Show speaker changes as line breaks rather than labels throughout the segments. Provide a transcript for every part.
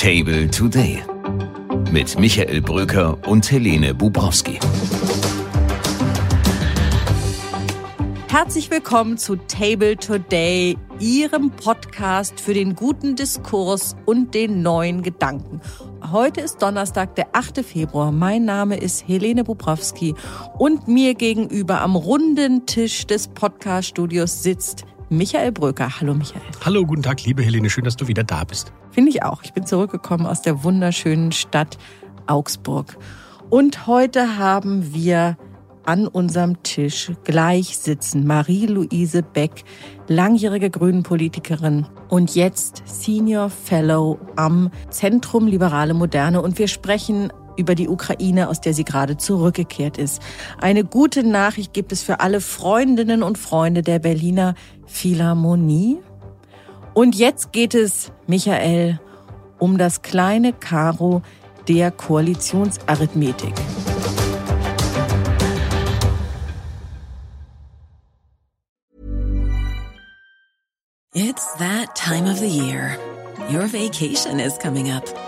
Table Today mit Michael Bröker und Helene Bubrowski.
Herzlich willkommen zu Table Today, Ihrem Podcast für den guten Diskurs und den neuen Gedanken. Heute ist Donnerstag, der 8. Februar. Mein Name ist Helene Bubrowski und mir gegenüber am runden Tisch des Podcaststudios sitzt Michael Bröker. Hallo Michael.
Hallo, guten Tag, liebe Helene. Schön, dass du wieder da bist.
Finde ich auch. Ich bin zurückgekommen aus der wunderschönen Stadt Augsburg. Und heute haben wir an unserem Tisch gleich sitzen Marie-Louise Beck, langjährige Grünen-Politikerin und jetzt Senior Fellow am Zentrum Liberale Moderne. Und wir sprechen über die Ukraine, aus der sie gerade zurückgekehrt ist. Eine gute Nachricht gibt es für alle Freundinnen und Freunde der Berliner Philharmonie. Und jetzt geht es, Michael, um das kleine Karo der Koalitionsarithmetik.
It's that time of the year. Your vacation is coming up.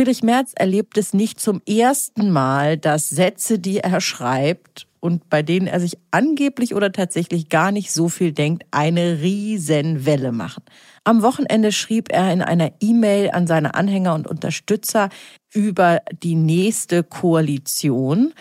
Friedrich Merz erlebt es nicht zum ersten Mal, dass Sätze, die er schreibt und bei denen er sich angeblich oder tatsächlich gar nicht so viel denkt, eine Riesenwelle machen. Am Wochenende schrieb er in einer E-Mail an seine Anhänger und Unterstützer über die nächste Koalition,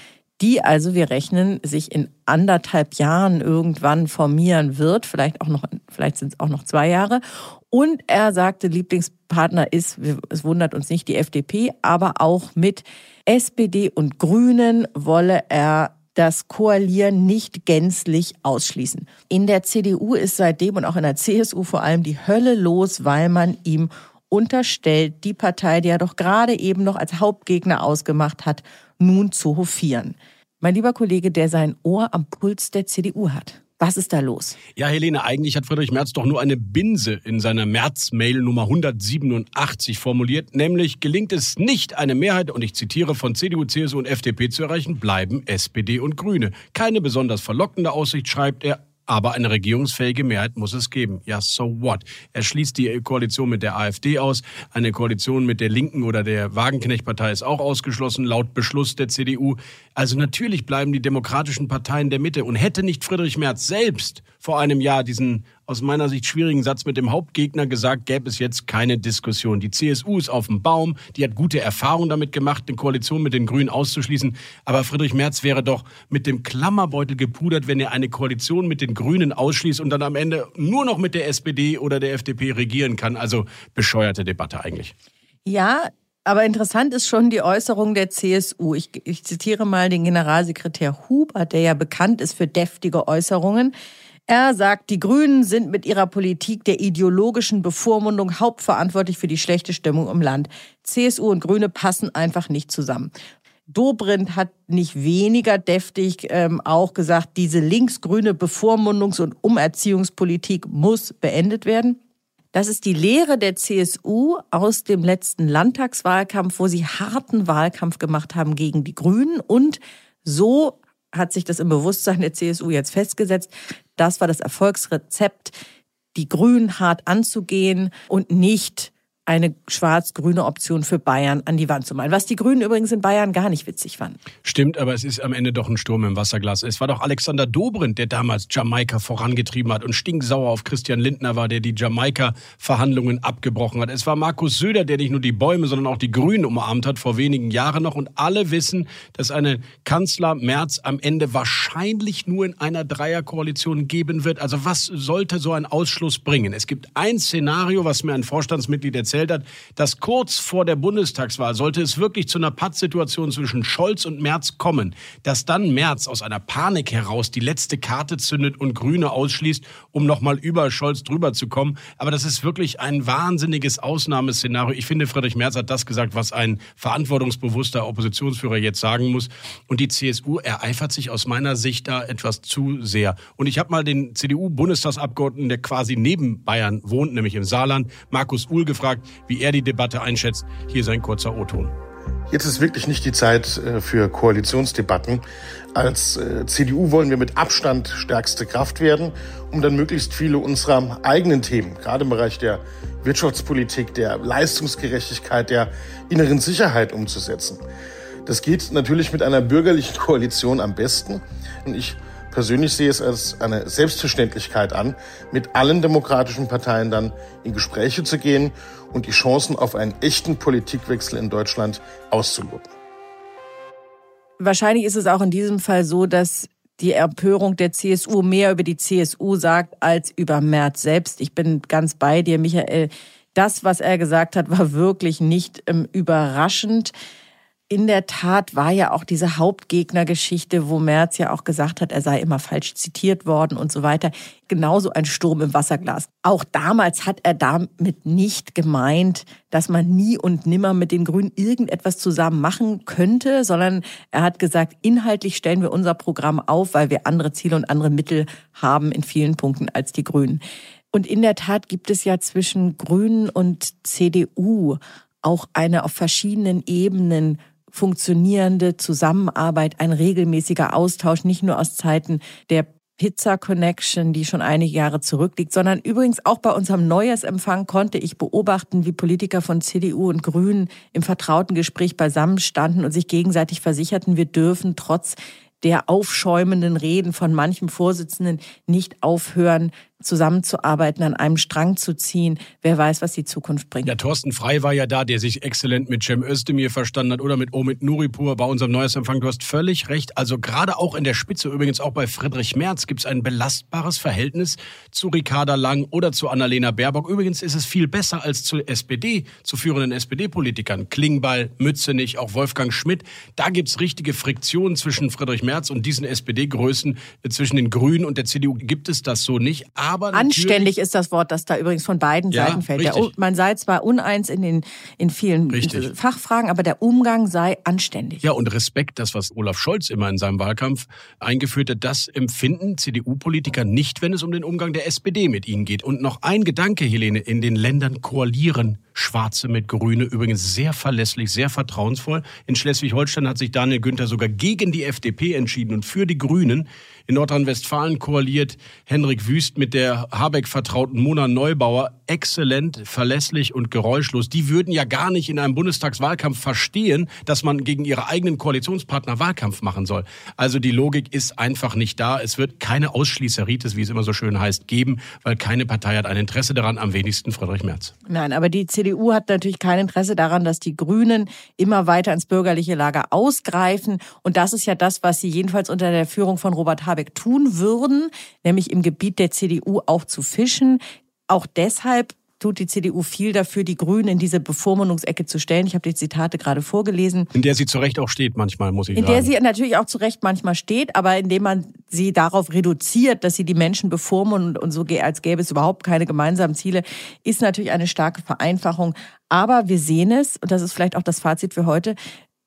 die also, wir rechnen, sich in anderthalb Jahren irgendwann formieren wird, vielleicht auch noch, vielleicht sind es auch noch zwei Jahre. Und er sagte, Lieblingspartner ist, es wundert uns nicht, die FDP, aber auch mit SPD und Grünen wolle er das Koalieren nicht gänzlich ausschließen. In der CDU ist seitdem und auch in der CSU vor allem die Hölle los, weil man ihm unterstellt, die Partei, die er doch gerade eben noch als Hauptgegner ausgemacht hat, nun zu hofieren. Mein lieber Kollege, der sein Ohr am Puls der CDU hat. Was ist da los?
Ja, Helene, eigentlich hat Friedrich Merz doch nur eine Binse in seiner März-Mail Nummer 187 formuliert, nämlich gelingt es nicht, eine Mehrheit, und ich zitiere, von CDU, CSU und FDP zu erreichen, bleiben SPD und Grüne. Keine besonders verlockende Aussicht, schreibt er, aber eine regierungsfähige Mehrheit muss es geben. Ja, so what? Er schließt die Koalition mit der AfD aus. Eine Koalition mit der Linken oder der Wagenknecht-Partei ist auch ausgeschlossen, laut Beschluss der CDU. Also natürlich bleiben die demokratischen Parteien der Mitte. Und hätte nicht Friedrich Merz selbst vor einem Jahr diesen aus meiner Sicht schwierigen Satz mit dem Hauptgegner gesagt, gäbe es jetzt keine Diskussion. Die CSU ist auf dem Baum, die hat gute Erfahrungen damit gemacht, eine Koalition mit den Grünen auszuschließen. Aber Friedrich Merz wäre doch mit dem Klammerbeutel gepudert, wenn er eine Koalition mit den Grünen ausschließt und dann am Ende nur noch mit der SPD oder der FDP regieren kann. Also bescheuerte Debatte eigentlich.
Ja, aber interessant ist schon die Äußerung der CSU. Ich, ich, zitiere mal den Generalsekretär Huber, der ja bekannt ist für deftige Äußerungen. Er sagt, die Grünen sind mit ihrer Politik der ideologischen Bevormundung hauptverantwortlich für die schlechte Stimmung im Land. CSU und Grüne passen einfach nicht zusammen. Dobrindt hat nicht weniger deftig ähm, auch gesagt, diese linksgrüne Bevormundungs- und Umerziehungspolitik muss beendet werden. Das ist die Lehre der CSU aus dem letzten Landtagswahlkampf, wo sie harten Wahlkampf gemacht haben gegen die Grünen. Und so hat sich das im Bewusstsein der CSU jetzt festgesetzt. Das war das Erfolgsrezept, die Grünen hart anzugehen und nicht eine schwarz-grüne Option für Bayern an die Wand zu malen. Was die Grünen übrigens in Bayern gar nicht witzig fanden.
Stimmt, aber es ist am Ende doch ein Sturm im Wasserglas. Es war doch Alexander Dobrindt, der damals Jamaika vorangetrieben hat und stinksauer auf Christian Lindner war, der die Jamaika-Verhandlungen abgebrochen hat. Es war Markus Söder, der nicht nur die Bäume, sondern auch die Grünen umarmt hat, vor wenigen Jahren noch. Und alle wissen, dass eine Kanzler Merz am Ende wahrscheinlich nur in einer Dreierkoalition geben wird. Also was sollte so ein Ausschluss bringen? Es gibt ein Szenario, was mir ein Vorstandsmitglied erzählt erzählt hat, dass kurz vor der Bundestagswahl sollte es wirklich zu einer Pattsituation zwischen Scholz und Merz kommen, dass dann Merz aus einer Panik heraus die letzte Karte zündet und Grüne ausschließt, um nochmal über Scholz drüber zu kommen. Aber das ist wirklich ein wahnsinniges Ausnahmeszenario. Ich finde, Friedrich Merz hat das gesagt, was ein verantwortungsbewusster Oppositionsführer jetzt sagen muss. Und die CSU ereifert sich aus meiner Sicht da etwas zu sehr. Und ich habe mal den CDU-Bundestagsabgeordneten, der quasi neben Bayern wohnt, nämlich im Saarland, Markus Uhl, gefragt, wie er die Debatte einschätzt. Hier sein kurzer O-Ton.
Jetzt ist wirklich nicht die Zeit äh, für Koalitionsdebatten. Als äh, CDU wollen wir mit Abstand stärkste Kraft werden, um dann möglichst viele unserer eigenen Themen, gerade im Bereich der Wirtschaftspolitik, der Leistungsgerechtigkeit, der inneren Sicherheit umzusetzen. Das geht natürlich mit einer bürgerlichen Koalition am besten. Und ich persönlich sehe es als eine Selbstverständlichkeit an, mit allen demokratischen Parteien dann in Gespräche zu gehen und die Chancen auf einen echten Politikwechsel in Deutschland auszuloten.
Wahrscheinlich ist es auch in diesem Fall so, dass die Empörung der CSU mehr über die CSU sagt als über Merz selbst. Ich bin ganz bei dir, Michael. Das, was er gesagt hat, war wirklich nicht ähm, überraschend in der Tat war ja auch diese Hauptgegnergeschichte, wo Merz ja auch gesagt hat, er sei immer falsch zitiert worden und so weiter, genauso ein Sturm im Wasserglas. Auch damals hat er damit nicht gemeint, dass man nie und nimmer mit den Grünen irgendetwas zusammen machen könnte, sondern er hat gesagt, inhaltlich stellen wir unser Programm auf, weil wir andere Ziele und andere Mittel haben in vielen Punkten als die Grünen. Und in der Tat gibt es ja zwischen Grünen und CDU auch eine auf verschiedenen Ebenen funktionierende Zusammenarbeit, ein regelmäßiger Austausch, nicht nur aus Zeiten der Pizza Connection, die schon einige Jahre zurückliegt, sondern übrigens auch bei unserem Neujahrsempfang konnte ich beobachten, wie Politiker von CDU und Grünen im vertrauten Gespräch beisammenstanden und sich gegenseitig versicherten, wir dürfen trotz der aufschäumenden Reden von manchem Vorsitzenden nicht aufhören, zusammenzuarbeiten, an einem Strang zu ziehen. Wer weiß, was die Zukunft bringt.
Ja, Thorsten Frei war ja da, der sich exzellent mit Cem Özdemir verstanden hat oder mit Omid Nuripur bei unserem Neujahrsempfang. Du hast völlig recht. Also gerade auch in der Spitze, übrigens auch bei Friedrich Merz, gibt es ein belastbares Verhältnis zu Ricarda Lang oder zu Annalena Baerbock. Übrigens ist es viel besser als zur SPD, zu führenden SPD-Politikern. Klingbeil, Mützenich, auch Wolfgang Schmidt. Da gibt es richtige Friktionen zwischen Friedrich Merz und diesen SPD-Größen. Zwischen den Grünen und der CDU gibt es das so nicht. Aber
Anständig ist das Wort, das da übrigens von beiden ja, Seiten fällt. Der, man sei zwar uneins in, den, in vielen richtig. Fachfragen, aber der Umgang sei anständig.
Ja, und Respekt, das, was Olaf Scholz immer in seinem Wahlkampf eingeführt hat, das empfinden CDU-Politiker nicht, wenn es um den Umgang der SPD mit ihnen geht. Und noch ein Gedanke, Helene, in den Ländern koalieren Schwarze mit Grüne, übrigens sehr verlässlich, sehr vertrauensvoll. In Schleswig-Holstein hat sich Daniel Günther sogar gegen die FDP entschieden und für die Grünen. In Nordrhein-Westfalen koaliert Henrik Wüst mit der Habeck vertrauten Mona Neubauer exzellent, verlässlich und geräuschlos. Die würden ja gar nicht in einem Bundestagswahlkampf verstehen, dass man gegen ihre eigenen Koalitionspartner Wahlkampf machen soll. Also die Logik ist einfach nicht da. Es wird keine Ausschließeritis, wie es immer so schön heißt, geben, weil keine Partei hat ein Interesse daran, am wenigsten Friedrich Merz.
Nein, aber die CDU hat natürlich kein Interesse daran, dass die Grünen immer weiter ins bürgerliche Lager ausgreifen. Und das ist ja das, was sie jedenfalls unter der Führung von Robert Habeck Habeck tun würden, nämlich im Gebiet der CDU auch zu fischen. Auch deshalb tut die CDU viel dafür, die Grünen in diese Bevormundungsecke zu stellen. Ich habe die Zitate gerade vorgelesen.
In der sie zu Recht auch steht manchmal, muss ich
in
sagen.
In der sie natürlich auch zu Recht manchmal steht, aber indem man sie darauf reduziert, dass sie die Menschen bevormunden und so als gäbe es überhaupt keine gemeinsamen Ziele, ist natürlich eine starke Vereinfachung. Aber wir sehen es, und das ist vielleicht auch das Fazit für heute,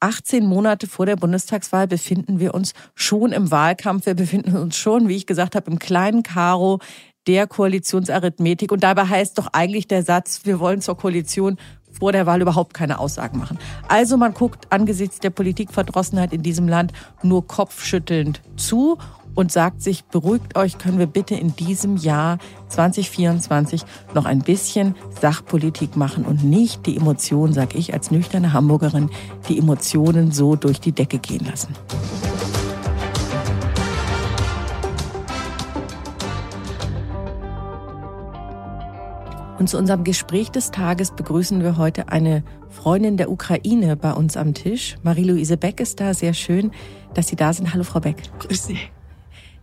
18 Monate vor der Bundestagswahl befinden wir uns schon im Wahlkampf. Wir befinden uns schon, wie ich gesagt habe, im kleinen Karo der Koalitionsarithmetik. Und dabei heißt doch eigentlich der Satz, wir wollen zur Koalition vor der Wahl überhaupt keine Aussagen machen. Also man guckt angesichts der Politikverdrossenheit in diesem Land nur kopfschüttelnd zu und sagt sich, beruhigt euch, können wir bitte in diesem Jahr 2024 noch ein bisschen Sachpolitik machen und nicht die Emotionen, sag ich als nüchterne Hamburgerin, die Emotionen so durch die Decke gehen lassen. Und zu unserem Gespräch des Tages begrüßen wir heute eine Freundin der Ukraine bei uns am Tisch. Marie-Louise Beck ist da. Sehr schön, dass Sie da sind. Hallo, Frau Beck.
Grüß Sie.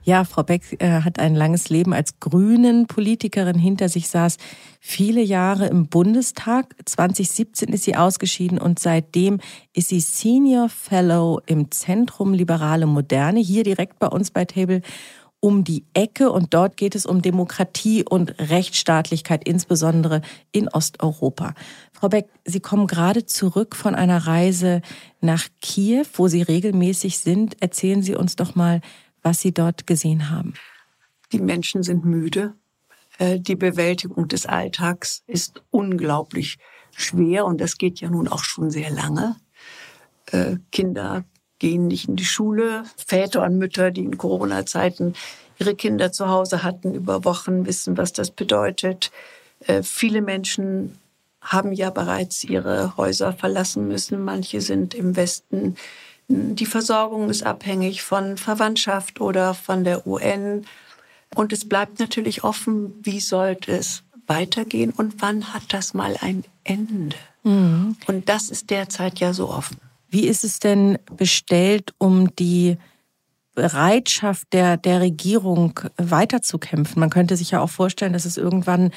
Ja, Frau Beck äh, hat ein langes Leben als grünen Politikerin hinter sich, saß viele Jahre im Bundestag. 2017 ist sie ausgeschieden und seitdem ist sie Senior Fellow im Zentrum Liberale Moderne, hier direkt bei uns bei Table um die Ecke und dort geht es um Demokratie und Rechtsstaatlichkeit, insbesondere in Osteuropa. Frau Beck, Sie kommen gerade zurück von einer Reise nach Kiew, wo Sie regelmäßig sind. Erzählen Sie uns doch mal, was Sie dort gesehen haben.
Die Menschen sind müde. Äh, die Bewältigung des Alltags ist unglaublich schwer und das geht ja nun auch schon sehr lange. Äh, Kinder gehen nicht in die Schule. Väter und Mütter, die in Corona-Zeiten ihre Kinder zu Hause hatten über Wochen, wissen, was das bedeutet. Äh, viele Menschen haben ja bereits ihre Häuser verlassen müssen. Manche sind im Westen. Die Versorgung ist abhängig von Verwandtschaft oder von der UN. Und es bleibt natürlich offen, wie sollte es weitergehen und wann hat das mal ein Ende? Mhm. Und das ist derzeit ja so offen.
Wie ist es denn bestellt um die Bereitschaft der, der Regierung weiterzukämpfen? Man könnte sich ja auch vorstellen, dass es irgendwann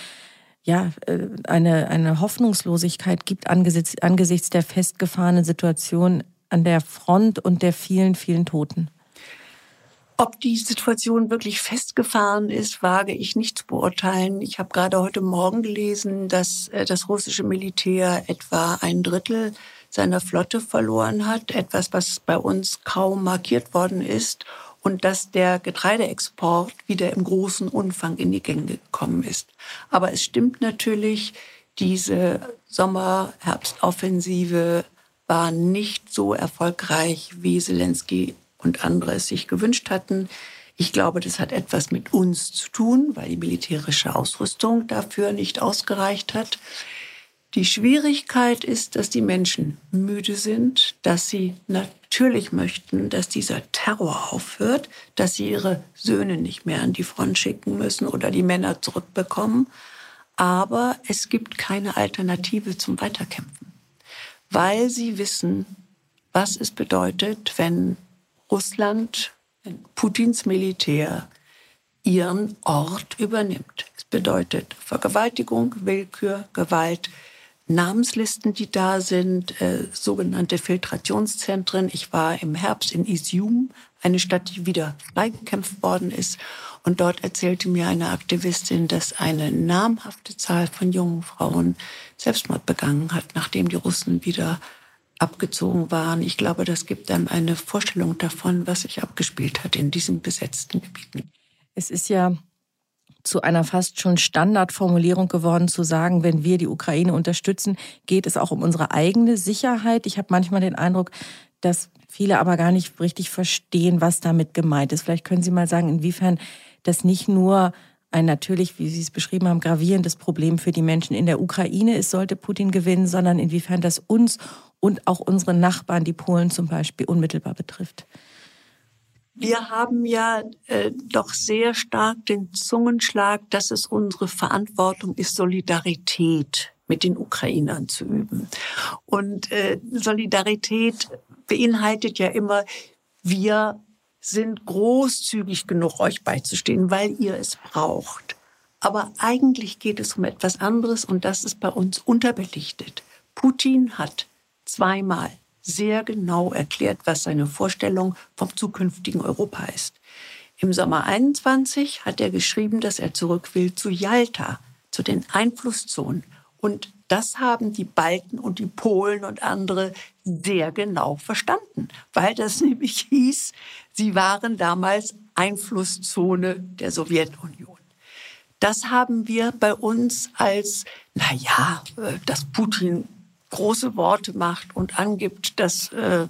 ja, äh, eine, eine Hoffnungslosigkeit gibt angesichts, angesichts der festgefahrenen Situation an der Front und der vielen, vielen Toten.
Ob die Situation wirklich festgefahren ist, wage ich nicht zu beurteilen. Ich habe gerade heute Morgen gelesen, dass äh, das russische Militär etwa ein Drittel seiner Flotte verloren hat, etwas, was bei uns kaum markiert worden ist und dass der Getreideexport wieder im großen Umfang in die Gänge gekommen ist. Aber es stimmt natürlich, diese Sommer-Herbstoffensive war nicht so erfolgreich, wie Zelensky und andere es sich gewünscht hatten. Ich glaube, das hat etwas mit uns zu tun, weil die militärische Ausrüstung dafür nicht ausgereicht hat. Die Schwierigkeit ist, dass die Menschen müde sind, dass sie natürlich möchten, dass dieser Terror aufhört, dass sie ihre Söhne nicht mehr an die Front schicken müssen oder die Männer zurückbekommen. Aber es gibt keine Alternative zum Weiterkämpfen, weil sie wissen, was es bedeutet, wenn Russland, wenn Putins Militär ihren Ort übernimmt. Es bedeutet Vergewaltigung, Willkür, Gewalt, Namenslisten, die da sind, äh, sogenannte Filtrationszentren. Ich war im Herbst in Isium, eine Stadt, die wieder freigekämpft worden ist. Und dort erzählte mir eine Aktivistin, dass eine namhafte Zahl von jungen Frauen Selbstmord begangen hat, nachdem die Russen wieder abgezogen waren. Ich glaube, das gibt einem eine Vorstellung davon, was sich abgespielt hat in diesen besetzten Gebieten.
Es ist ja zu einer fast schon Standardformulierung geworden, zu sagen, wenn wir die Ukraine unterstützen, geht es auch um unsere eigene Sicherheit. Ich habe manchmal den Eindruck, dass viele aber gar nicht richtig verstehen, was damit gemeint ist. Vielleicht können Sie mal sagen, inwiefern das nicht nur ein natürlich, wie Sie es beschrieben haben, gravierendes Problem für die Menschen in der Ukraine ist, sollte Putin gewinnen, sondern inwiefern das uns und auch unsere Nachbarn, die Polen zum Beispiel, unmittelbar betrifft.
Wir haben ja äh, doch sehr stark den Zungenschlag, dass es unsere Verantwortung ist, Solidarität mit den Ukrainern zu üben. Und äh, Solidarität beinhaltet ja immer, wir sind großzügig genug, euch beizustehen, weil ihr es braucht. Aber eigentlich geht es um etwas anderes und das ist bei uns unterbelichtet. Putin hat zweimal sehr genau erklärt, was seine Vorstellung vom zukünftigen Europa ist. Im Sommer 21 hat er geschrieben, dass er zurück will zu Jalta, zu den Einflusszonen. Und das haben die Balten und die Polen und andere sehr genau verstanden, weil das nämlich hieß, sie waren damals Einflusszone der Sowjetunion. Das haben wir bei uns als, na ja, äh, dass Putin große Worte macht und angibt, das äh,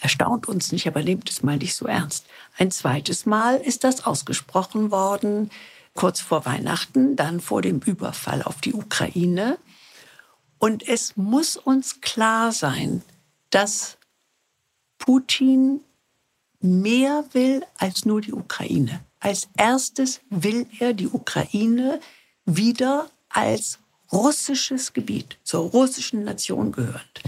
erstaunt uns nicht, aber nehmt es mal nicht so ernst. Ein zweites Mal ist das ausgesprochen worden, kurz vor Weihnachten, dann vor dem Überfall auf die Ukraine. Und es muss uns klar sein, dass Putin mehr will als nur die Ukraine. Als erstes will er die Ukraine wieder als russisches Gebiet, zur russischen Nation gehört.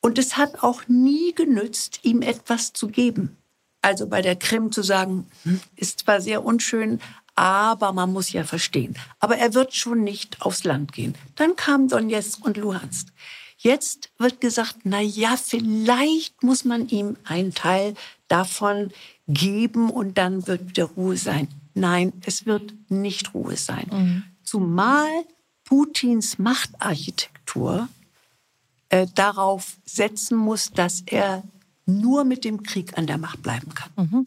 Und es hat auch nie genützt, ihm etwas zu geben. Also bei der Krim zu sagen, hm, ist zwar sehr unschön, aber man muss ja verstehen. Aber er wird schon nicht aufs Land gehen. Dann kam Donetsk und Luhansk. Jetzt wird gesagt, na ja, vielleicht muss man ihm einen Teil davon geben und dann wird wieder Ruhe sein. Nein, es wird nicht Ruhe sein. Mhm. Zumal Putins Machtarchitektur äh, darauf setzen muss, dass er nur mit dem Krieg an der Macht bleiben kann. Mhm.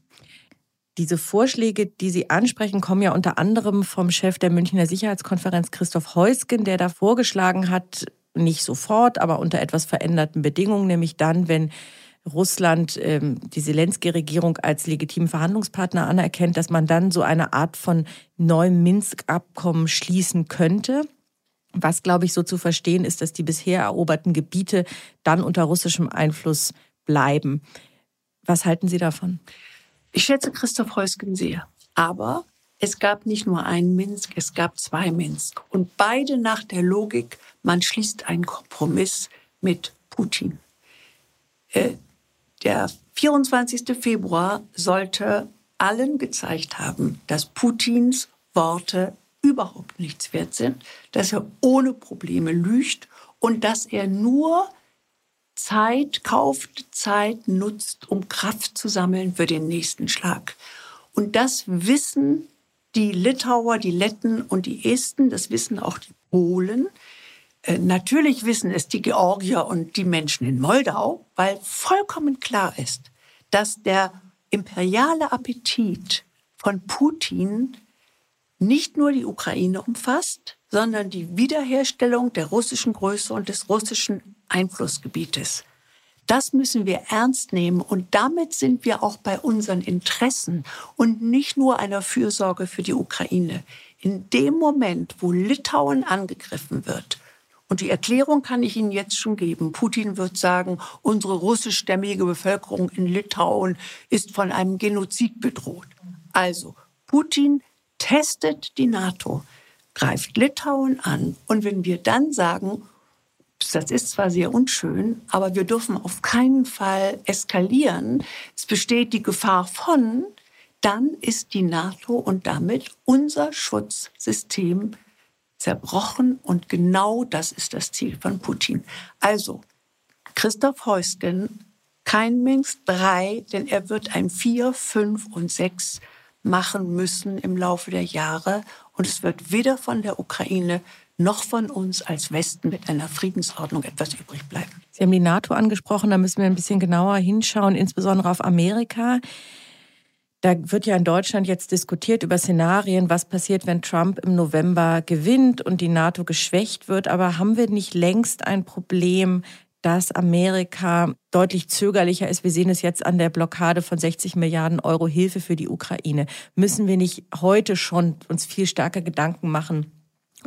Diese Vorschläge, die Sie ansprechen, kommen ja unter anderem vom Chef der Münchner Sicherheitskonferenz Christoph Heusgen, der da vorgeschlagen hat, nicht sofort, aber unter etwas veränderten Bedingungen, nämlich dann, wenn Russland ähm, die Zelensky-Regierung als legitimen Verhandlungspartner anerkennt, dass man dann so eine Art von neuem Minsk-Abkommen schließen könnte. Was, glaube ich, so zu verstehen ist, dass die bisher eroberten Gebiete dann unter russischem Einfluss bleiben. Was halten Sie davon?
Ich schätze Christoph Heusgen sehr. Aber es gab nicht nur einen Minsk, es gab zwei Minsk. Und beide nach der Logik, man schließt einen Kompromiss mit Putin. Äh, der 24. Februar sollte allen gezeigt haben, dass Putins Worte überhaupt nichts wert sind, dass er ohne Probleme lügt und dass er nur Zeit kauft, Zeit nutzt, um Kraft zu sammeln für den nächsten Schlag. Und das wissen die Litauer, die Letten und die Esten, das wissen auch die Polen. Äh, natürlich wissen es die Georgier und die Menschen in Moldau, weil vollkommen klar ist, dass der imperiale Appetit von Putin nicht nur die Ukraine umfasst, sondern die Wiederherstellung der russischen Größe und des russischen Einflussgebietes. Das müssen wir ernst nehmen und damit sind wir auch bei unseren Interessen und nicht nur einer Fürsorge für die Ukraine. In dem Moment, wo Litauen angegriffen wird, und die Erklärung kann ich Ihnen jetzt schon geben. Putin wird sagen, unsere russischstämmige Bevölkerung in Litauen ist von einem Genozid bedroht. Also, Putin testet die NATO, greift Litauen an. Und wenn wir dann sagen, das ist zwar sehr unschön, aber wir dürfen auf keinen Fall eskalieren. Es besteht die Gefahr von, dann ist die NATO und damit unser Schutzsystem zerbrochen und genau das ist das Ziel von Putin. Also, Christoph Heusgen, kein Minsk 3, denn er wird ein 4, 5 und 6 machen müssen im Laufe der Jahre und es wird weder von der Ukraine noch von uns als Westen mit einer Friedensordnung etwas übrig bleiben.
Sie haben die NATO angesprochen, da müssen wir ein bisschen genauer hinschauen, insbesondere auf Amerika. Da wird ja in Deutschland jetzt diskutiert über Szenarien, was passiert, wenn Trump im November gewinnt und die NATO geschwächt wird. Aber haben wir nicht längst ein Problem, dass Amerika deutlich zögerlicher ist. Wir sehen es jetzt an der Blockade von 60 Milliarden Euro Hilfe für die Ukraine. Müssen wir nicht heute schon uns viel stärker Gedanken machen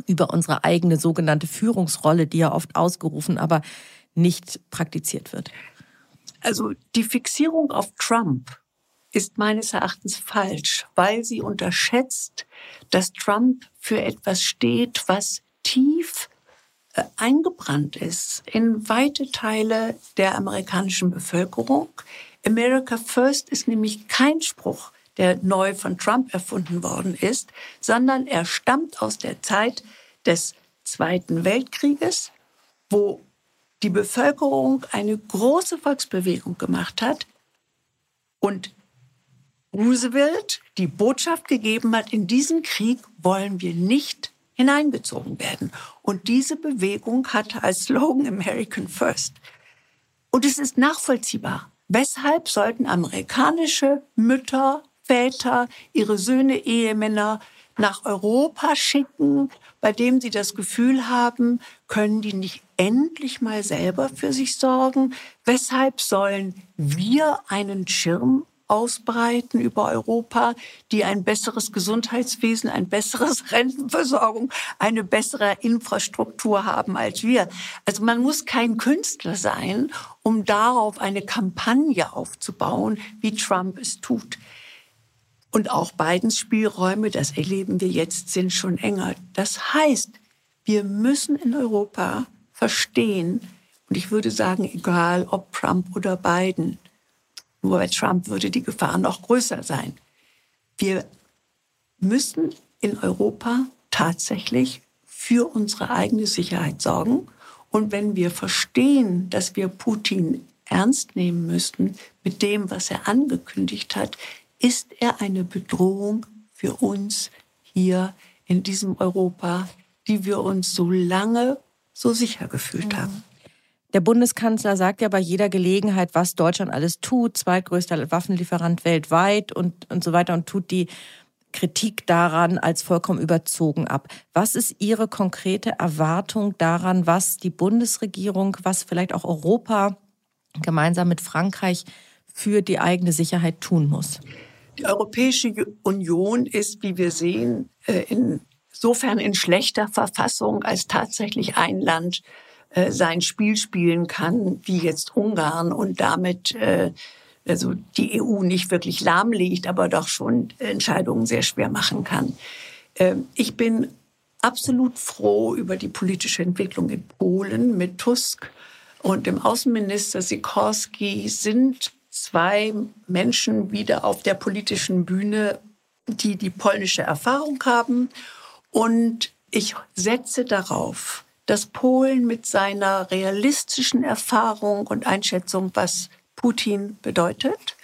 über unsere eigene sogenannte Führungsrolle, die ja oft ausgerufen, aber nicht praktiziert wird?
Also die Fixierung auf Trump ist meines Erachtens falsch, weil sie unterschätzt, dass Trump für etwas steht, was tief eingebrannt ist in weite Teile der amerikanischen Bevölkerung. America First ist nämlich kein Spruch, der neu von Trump erfunden worden ist, sondern er stammt aus der Zeit des Zweiten Weltkrieges, wo die Bevölkerung eine große Volksbewegung gemacht hat und Roosevelt die Botschaft gegeben hat, in diesen Krieg wollen wir nicht hineingezogen werden. Und diese Bewegung hatte als Slogan American First. Und es ist nachvollziehbar. Weshalb sollten amerikanische Mütter, Väter ihre Söhne, Ehemänner nach Europa schicken, bei dem sie das Gefühl haben, können die nicht endlich mal selber für sich sorgen? Weshalb sollen wir einen Schirm ausbreiten über Europa, die ein besseres Gesundheitswesen, ein besseres Rentenversorgung, eine bessere Infrastruktur haben als wir. Also man muss kein Künstler sein, um darauf eine Kampagne aufzubauen, wie Trump es tut. Und auch Bidens Spielräume, das erleben wir jetzt, sind schon enger. Das heißt, wir müssen in Europa verstehen, und ich würde sagen, egal ob Trump oder Biden, Nur bei Trump würde die Gefahr noch größer sein. Wir müssen in Europa tatsächlich für unsere eigene Sicherheit sorgen. Und wenn wir verstehen, dass wir Putin ernst nehmen müssten mit dem, was er angekündigt hat, ist er eine Bedrohung für uns hier in diesem Europa, die wir uns so lange so sicher gefühlt haben.
Der Bundeskanzler sagt ja bei jeder Gelegenheit, was Deutschland alles tut, zweitgrößter Waffenlieferant weltweit und, und so weiter und tut die Kritik daran als vollkommen überzogen ab. Was ist Ihre konkrete Erwartung daran, was die Bundesregierung, was vielleicht auch Europa gemeinsam mit Frankreich für die eigene Sicherheit tun muss?
Die Europäische Union ist, wie wir sehen, äh, insofern in schlechter Verfassung, als tatsächlich ein Land äh, sein Spiel spielen kann, wie jetzt Ungarn und damit äh, also die EU nicht wirklich lahmlegt, aber doch schon Entscheidungen sehr schwer machen kann. Ähm, ich bin absolut froh über die politische Entwicklung in Polen mit Tusk und dem Außenminister Sikorski sind zwei Menschen wieder auf der politischen Bühne, die die polnische Erfahrung haben. Und ich setze darauf, dass Polen mit seiner realistischen Erfahrung und Einschätzung, was Putin bedeutet,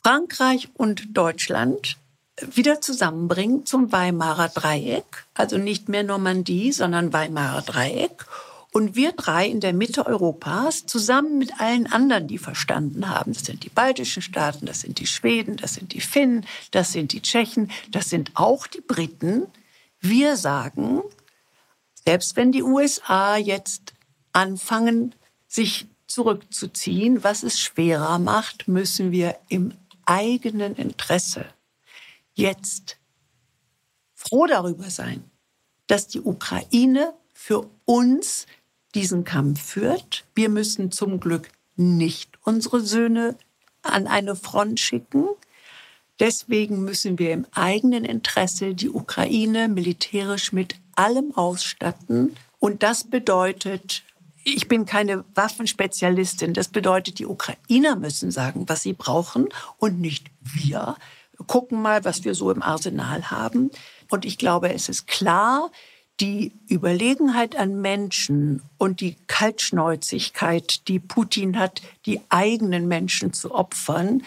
Frankreich und Deutschland wieder zusammenbringt zum Weimarer Dreieck, also nicht mehr Normandie, sondern Weimarer Dreieck. Und wir drei in der Mitte Europas, zusammen mit allen anderen, die verstanden haben, das sind die baltischen Staaten, das sind die Schweden, das sind die Finnen, das sind die Tschechen, das sind auch die Briten, wir sagen, selbst wenn die USA jetzt anfangen, sich zurückzuziehen, was es schwerer macht, müssen wir im eigenen Interesse jetzt froh darüber sein, dass die Ukraine für uns diesen Kampf führt. Wir müssen zum Glück nicht unsere Söhne an eine Front schicken. Deswegen müssen wir im eigenen Interesse die Ukraine militärisch mit allem ausstatten. Und das bedeutet, ich bin keine Waffenspezialistin, das bedeutet, die Ukrainer müssen sagen, was sie brauchen und nicht wir. Gucken mal, was wir so im Arsenal haben. Und ich glaube, es ist klar, die Überlegenheit an Menschen und die Kaltschnäuzigkeit, die Putin hat, die eigenen Menschen zu opfern,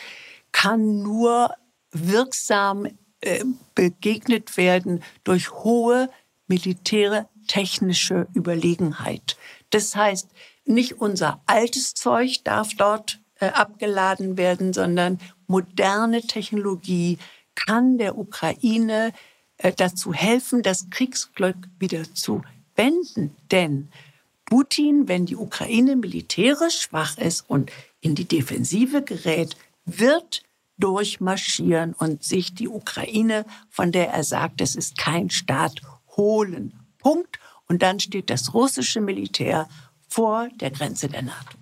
kann nur wirksam äh, begegnet werden durch hohe militäre technische Überlegenheit. Das heißt, nicht unser altes Zeug darf dort äh, abgeladen werden, sondern moderne Technologie kann der Ukraine äh, dazu helfen, das Kriegsglück wieder zu wenden. Denn Putin, wenn die Ukraine militärisch schwach ist und in die Defensive gerät, wird durchmarschieren und sich die Ukraine, von der er sagt, es ist kein Staat, holen. Punkt. Und dann steht das russische Militär vor der Grenze der NATO.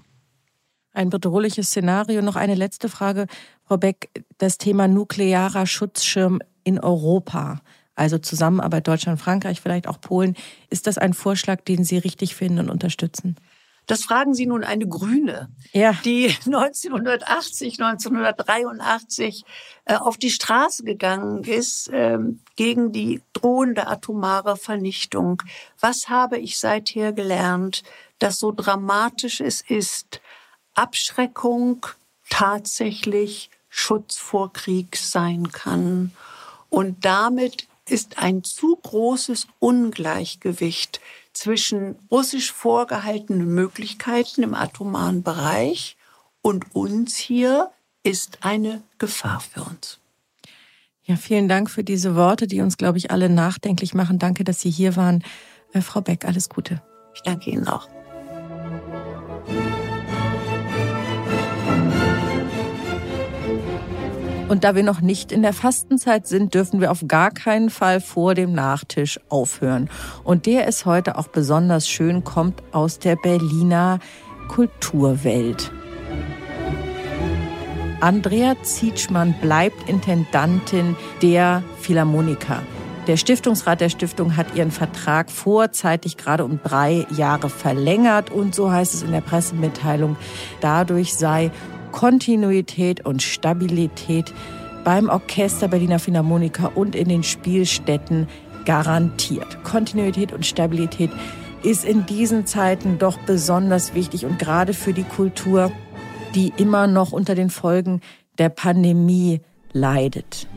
Ein bedrohliches Szenario. Noch eine letzte Frage, Frau Beck. Das Thema nuklearer Schutzschirm in Europa, also Zusammenarbeit Deutschland, Frankreich, vielleicht auch Polen. Ist das ein Vorschlag, den Sie richtig finden und unterstützen?
Das fragen Sie nun eine Grüne, ja. die 1980, 1983 äh, auf die Straße gegangen ist äh, gegen die drohende atomare Vernichtung. Was habe ich seither gelernt, dass so dramatisch es ist, Abschreckung tatsächlich Schutz vor Krieg sein kann. Und damit ist ein zu großes Ungleichgewicht zwischen russisch vorgehaltenen Möglichkeiten im atomaren Bereich und uns hier ist eine Gefahr für uns.
Ja, vielen Dank für diese Worte, die uns, glaube ich, alle nachdenklich machen. Danke, dass Sie hier waren. Äh, Frau Beck, alles Gute.
Ich danke Ihnen auch.
Und da wir noch nicht in der Fastenzeit sind, dürfen wir auf gar keinen Fall vor dem Nachtisch aufhören. Und der ist heute auch besonders schön, kommt aus der Berliner Kulturwelt. Andrea Zietschmann bleibt Intendantin der Philharmoniker. Der Stiftungsrat der Stiftung hat ihren Vertrag vorzeitig gerade um drei Jahre verlängert und so heißt es in der Pressemitteilung, dadurch sei Kontinuität und Stabilität beim Orchester Berliner Philharmoniker und in den Spielstätten garantiert. Kontinuität und Stabilität ist in diesen Zeiten doch besonders wichtig und gerade für die Kultur, die immer noch unter den Folgen der Pandemie leidet.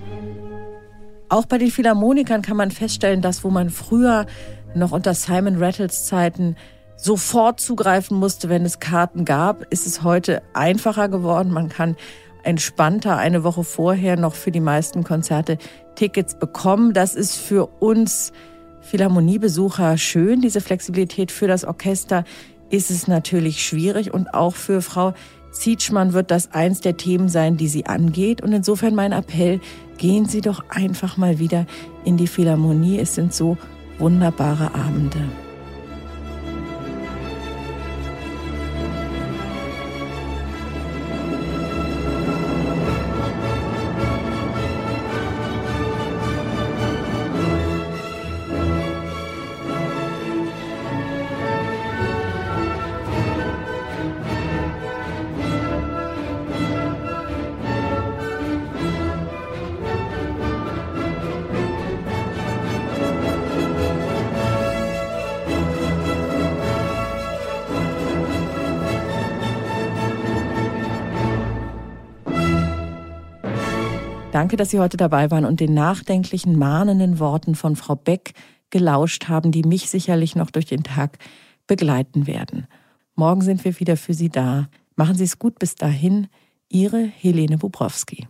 Auch bei den Philharmonikern kann man feststellen, dass wo man früher noch unter Simon Rattles Zeiten sofort zugreifen musste, wenn es Karten gab, ist es heute einfacher geworden. Man kann entspannter eine Woche vorher noch für die meisten Konzerte Tickets bekommen. Das ist für uns Philharmoniebesucher schön, diese Flexibilität für das Orchester ist es natürlich schwierig und auch für Frau Zietschmann wird das eins der Themen sein, die sie angeht. Und insofern mein Appell, gehen Sie doch einfach mal wieder in die Philharmonie. Es sind so wunderbare Abende. Danke, dass Sie heute dabei waren und den nachdenklichen, mahnenden Worten von Frau Beck gelauscht haben, die mich sicherlich noch durch den Tag begleiten werden. Morgen sind wir wieder für Sie da. Machen Sie es gut bis dahin. Ihre Helene Bubrowski.